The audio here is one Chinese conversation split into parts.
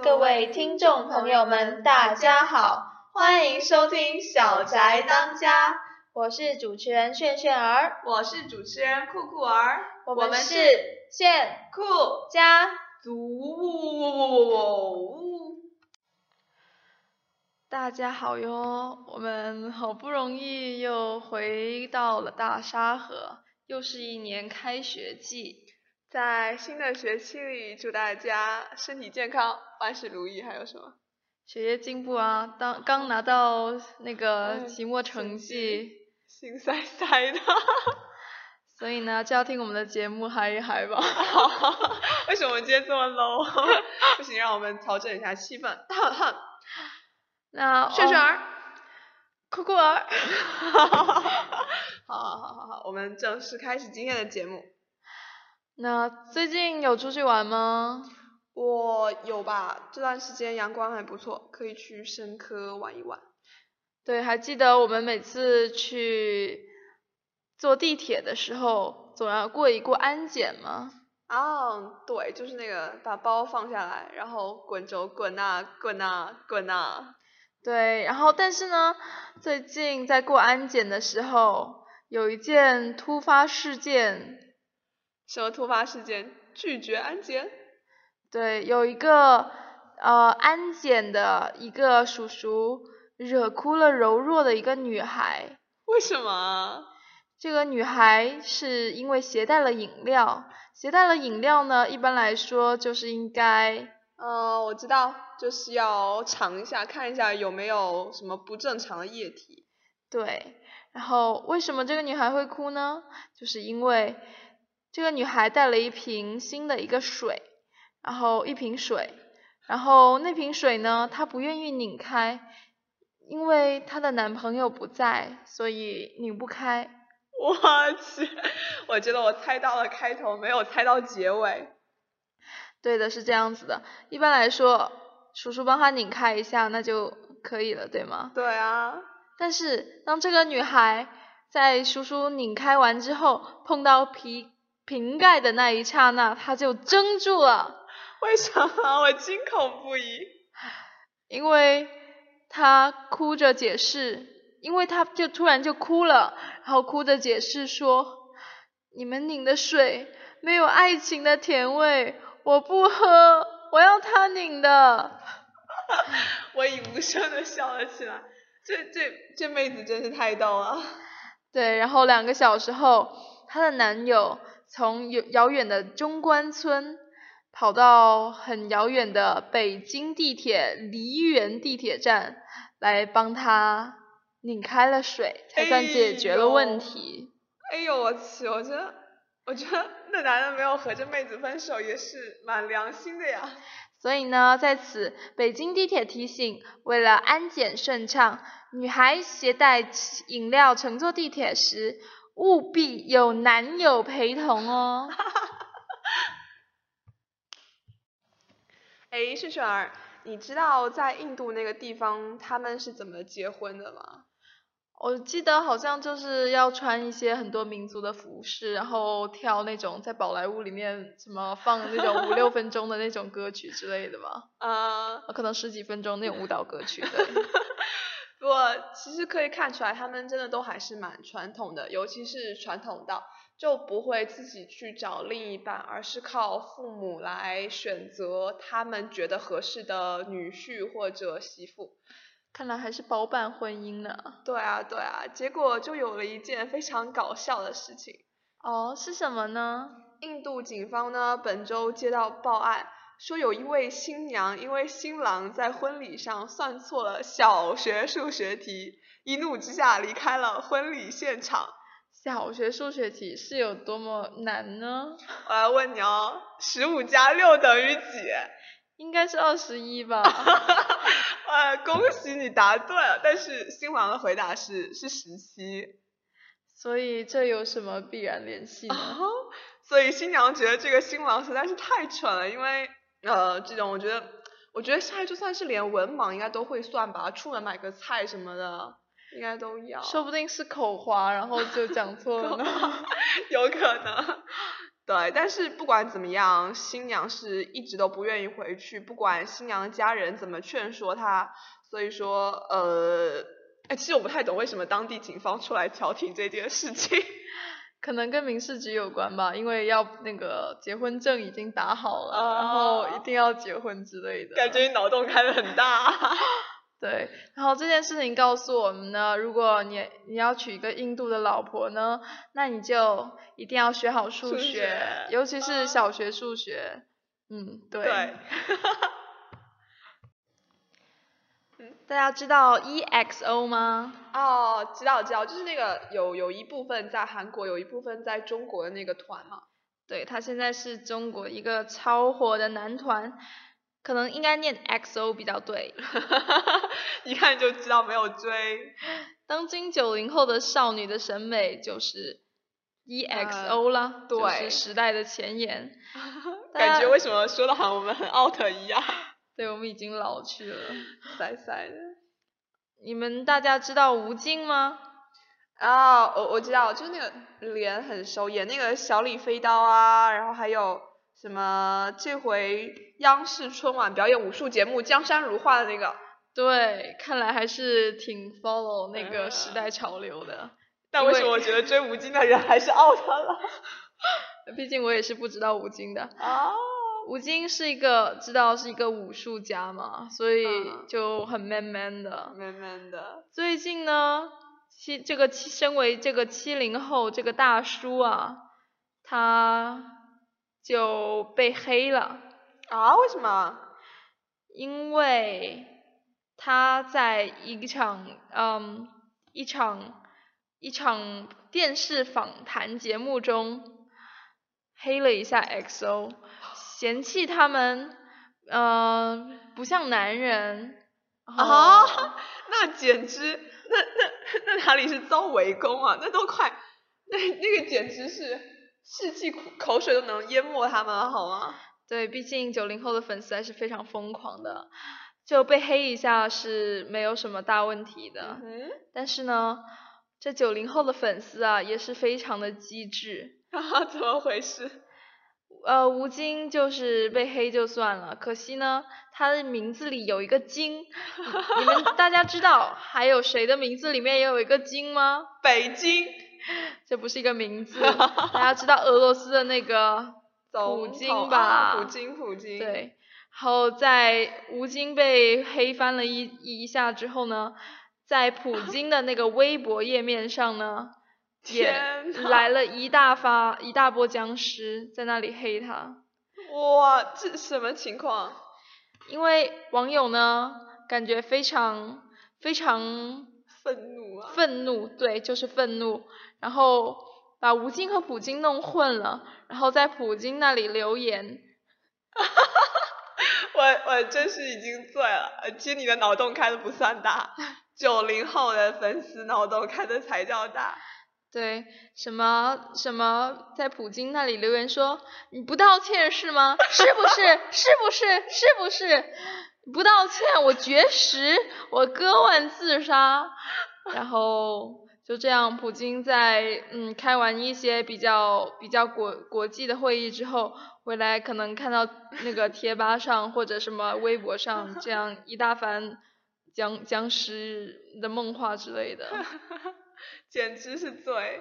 各位听众朋友们，大家好，欢迎收听《小宅当家》，我是主持人炫炫儿，我是主持人酷酷儿，我们是是炫酷家。族。大家好哟，我们好不容易又回到了大沙河，又是一年开学季，在新的学期里，祝大家身体健康，万事如意。还有什么？学业进步啊！当刚拿到那个哎期末成成绩，心塞塞的。所以呢就要听我们的节目嗨一嗨吧。为什么我们今天这么 low？不行，让我们调整一下气氛。那炫炫儿，酷酷儿，好好好好好，我们正式开始今天的节目。那最近有出去玩吗？我有吧，这段时间阳光还不错，可以去深科玩一玩。对，还记得我们每次去坐地铁的时候，总要过一过安检吗？哦，对，就是那个把包放下来，然后滚轴滚啊滚啊滚啊。对，然后但是呢，最近在过安检的时候，有一件突发事件，什么突发事件？拒绝安检？对，有一个呃安检的一个叔叔惹哭了柔弱的一个女孩。为什么啊？这个女孩是因为携带了饮料，携带了饮料呢，一般来说就是应该呃，我知道，就是要尝一下，看一下有没有什么不正常的液体。对。然后为什么这个女孩会哭呢？就是因为这个女孩带了一瓶新的一个水，然后一瓶水，然后那瓶水呢，她不愿意拧开，因为她的男朋友不在，所以拧不开。我去，我觉得我猜到了开头，没有猜到结尾。对的，是这样子的。一般来说，叔叔帮她拧开一下，那就可以了，对吗？对啊，但是当这个女孩在叔叔拧开完之后，碰到瓶瓶盖的那一刹那，她就怔住了，为什么我惊恐不已？因为她哭着解释，因为她就突然就哭了，然后哭着解释说：“你们拧的水没有爱情的甜味，我不喝，我要他拧的。”我已无声的笑了起来。这这这妹子真是太逗了。对，然后两个小时后，她的男友从遥遥远的中关村跑到很遥远的北京地铁梨园地铁站来帮他拧开了水，才算解决了问题。哎呦我去！我觉得，我觉得那男的没有和这妹子分手也是蛮良心的呀。所以呢，在此，北京地铁提醒，为了安检顺畅，女孩携带饮料乘坐地铁时，务必有男友陪同哦。哎，顺顺儿，你知道在印度那个地方他们是怎么结婚的吗？我记得好像就是要穿一些很多民族的服饰，然后跳那种在宝莱坞里面什么放那种五六分钟的那种歌曲之类的吧，啊、呃可能十几分钟那种舞蹈歌曲。对，不过其实可以看出来，他们真的都还是蛮传统的，尤其是传统到就不会自己去找另一半，而是靠父母来选择他们觉得合适的女婿或者媳妇。看来还是包办婚姻呢。对啊，对啊，结果就有了一件非常搞笑的事情。哦，是什么呢？印度警方呢本周接到报案，说有一位新娘因为新郎在婚礼上算错了小学数学题，一怒之下离开了婚礼现场。小学数学题是有多么难呢？我来问你哦，十五加六等于几？应该是二十一吧。呃，恭喜你答对了，但是新郎的回答是是十七。所以这有什么必然联系呢？哦，所以新娘觉得这个新郎实在是太蠢了，因为呃，这种我觉得，我觉得现在就算是连文盲应该都会算吧，出门买个菜什么的，应该都要。说不定是口滑，然后就讲 错了呢。有可能。对，但是不管怎么样，新娘是一直都不愿意回去，不管新娘的家人怎么劝说她，所以说呃。哎，其实我不太懂为什么当地警方出来调停这件事情，可能跟民事局有关吧，因为要那个结婚证已经打好了，然后一定要结婚之类的。感觉你脑洞开的很大。对，然后这件事情告诉我们呢，如果你你要娶一个印度的老婆呢，那你就一定要学好数学，尤其是小学数学。嗯，对。对。大家知道 EXO 吗？哦，知道知道，就是那个有有一部分在韩国，有一部分在中国的那个团嘛。对，他现在是中国一个超火的男团，可能应该念 XO 比较对。一看就知道没有追。当今九零后的少女的审美就是 EXO 了，对，是时代的前沿。感觉为什么说的好像我们很 out 一样？对，我们已经老去了，晒晒的。你们大家知道吴京吗？啊，我我知道，就是那个脸很熟，演那个小李飞刀啊，然后还有什么这回央视春晚表演武术节目《江山如画》的那个。对，看来还是挺 follow 那个时代潮流的。但为什么我觉得追吴京的人还是 out 了？毕竟我也是不知道吴京的。啊。吴京是一个知道是一个武术家嘛，所以就很 man man 的。man man 的。最近呢，七这个七身为这个七零后这个大叔啊，他就被黑了。啊？为什么？因为他在一场嗯一场一场电视访谈节目中黑了一下 XO。嫌弃他们，嗯，不像男人啊，那简直，那那那哪里是遭围攻啊？那都快，那那个简直是士气口水都能淹没他们了，好吗？对，毕竟九零后的粉丝还是非常疯狂的，就被黑一下是没有什么大问题的。嗯。但是呢，这九零后的粉丝啊，也是非常的机智。啊？怎么回事？呃，吴京就是被黑就算了，可惜呢，他的名字里有一个京，你们大家知道还有谁的名字里面也有一个京吗？北京，这不是一个名字，大家知道俄罗斯的那个普京吧？普京，普京。对，然后在吴京被黑翻了一一下之后呢，在普 京的那个微博页面上呢。也来了一大发一大波僵尸在那里黑他，哇，这什么情况？因为网友呢感觉非常非常愤怒啊，愤怒，对，就是愤怒，然后把吴京和普京弄混了，然后在普京那里留言，我我真是已经醉了，其实你的脑洞开的不算大，九零后的粉丝脑洞开的才叫大。对，什么什么在普京那里留言说你不道歉是吗？是不是？是不是？是不是？不道歉我绝食，我割腕自杀。然后就这样，普京在嗯开完一些比较比较国国际的会议之后回来，可能看到那个贴吧上或者什么微博上这样一大番僵僵尸的梦话之类的。简直是醉！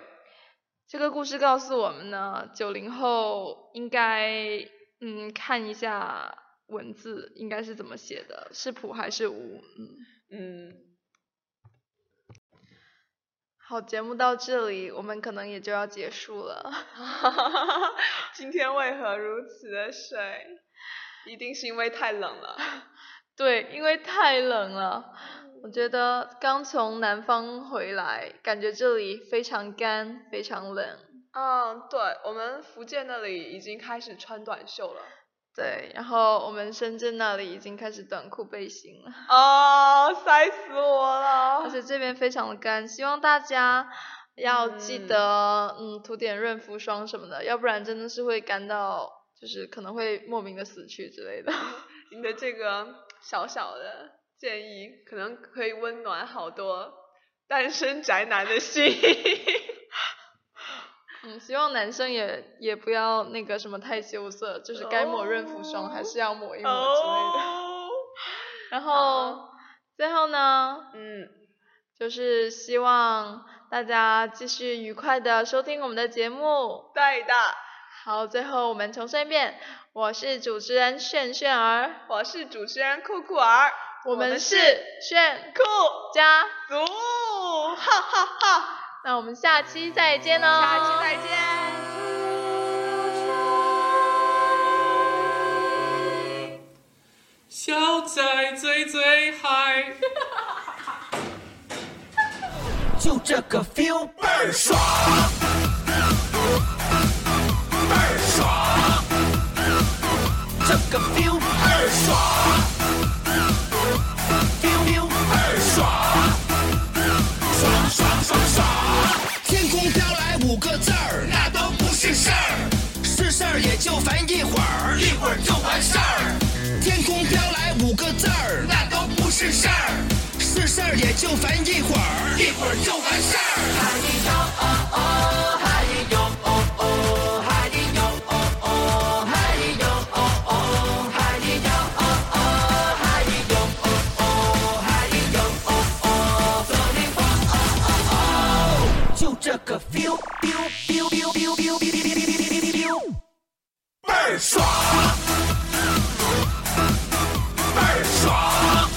这个故事告诉我们呢，九零后应该嗯看一下文字应该是怎么写的，是普还是无？嗯嗯。好，节目到这里，我们可能也就要结束了。今天为何如此的水？一定是因为太冷了。对，因为太冷了，我觉得刚从南方回来，感觉这里非常干，非常冷。嗯，对，我们福建那里已经开始穿短袖了。对，然后我们深圳那里已经开始短裤背心了。哦，晒死我了！而且这边非常的干，希望大家要记得，嗯，涂点润肤霜什么的，要不然真的是会干到，就是可能会莫名的死去之类的。你的这个小小的建议，可能可以温暖好多单身宅男的心。嗯，希望男生也也不要那个什么太羞涩，就是该抹润肤霜还是要抹一抹之类的。哦，然后最后呢，嗯，就是希望大家继续愉快的收听我们的节目。对的，好，最后我们重申一遍，我是主持人炫炫儿，我是主持人酷酷儿，我们是炫酷家族，哈哈哈！那我们下期再见哦，下期再见。小仔最最嗨。就这个 feel 倍儿爽，倍儿爽，这个 feel 倍儿爽也就烦一会儿一会儿就完事儿天空飘来五个字儿那都不是事儿。是事儿也就烦一会儿一会儿就完事儿。嗨咿呦哦哦哈咿呦哦哦嗨咿呦哦哦哈咿呦哦哦嗨咿呦哦哦哈咿呦哦哦走你哇哦哦哦就这个 feel feel feel feel feel 爽。倍儿爽，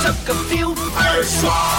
这个 feel 倍儿爽。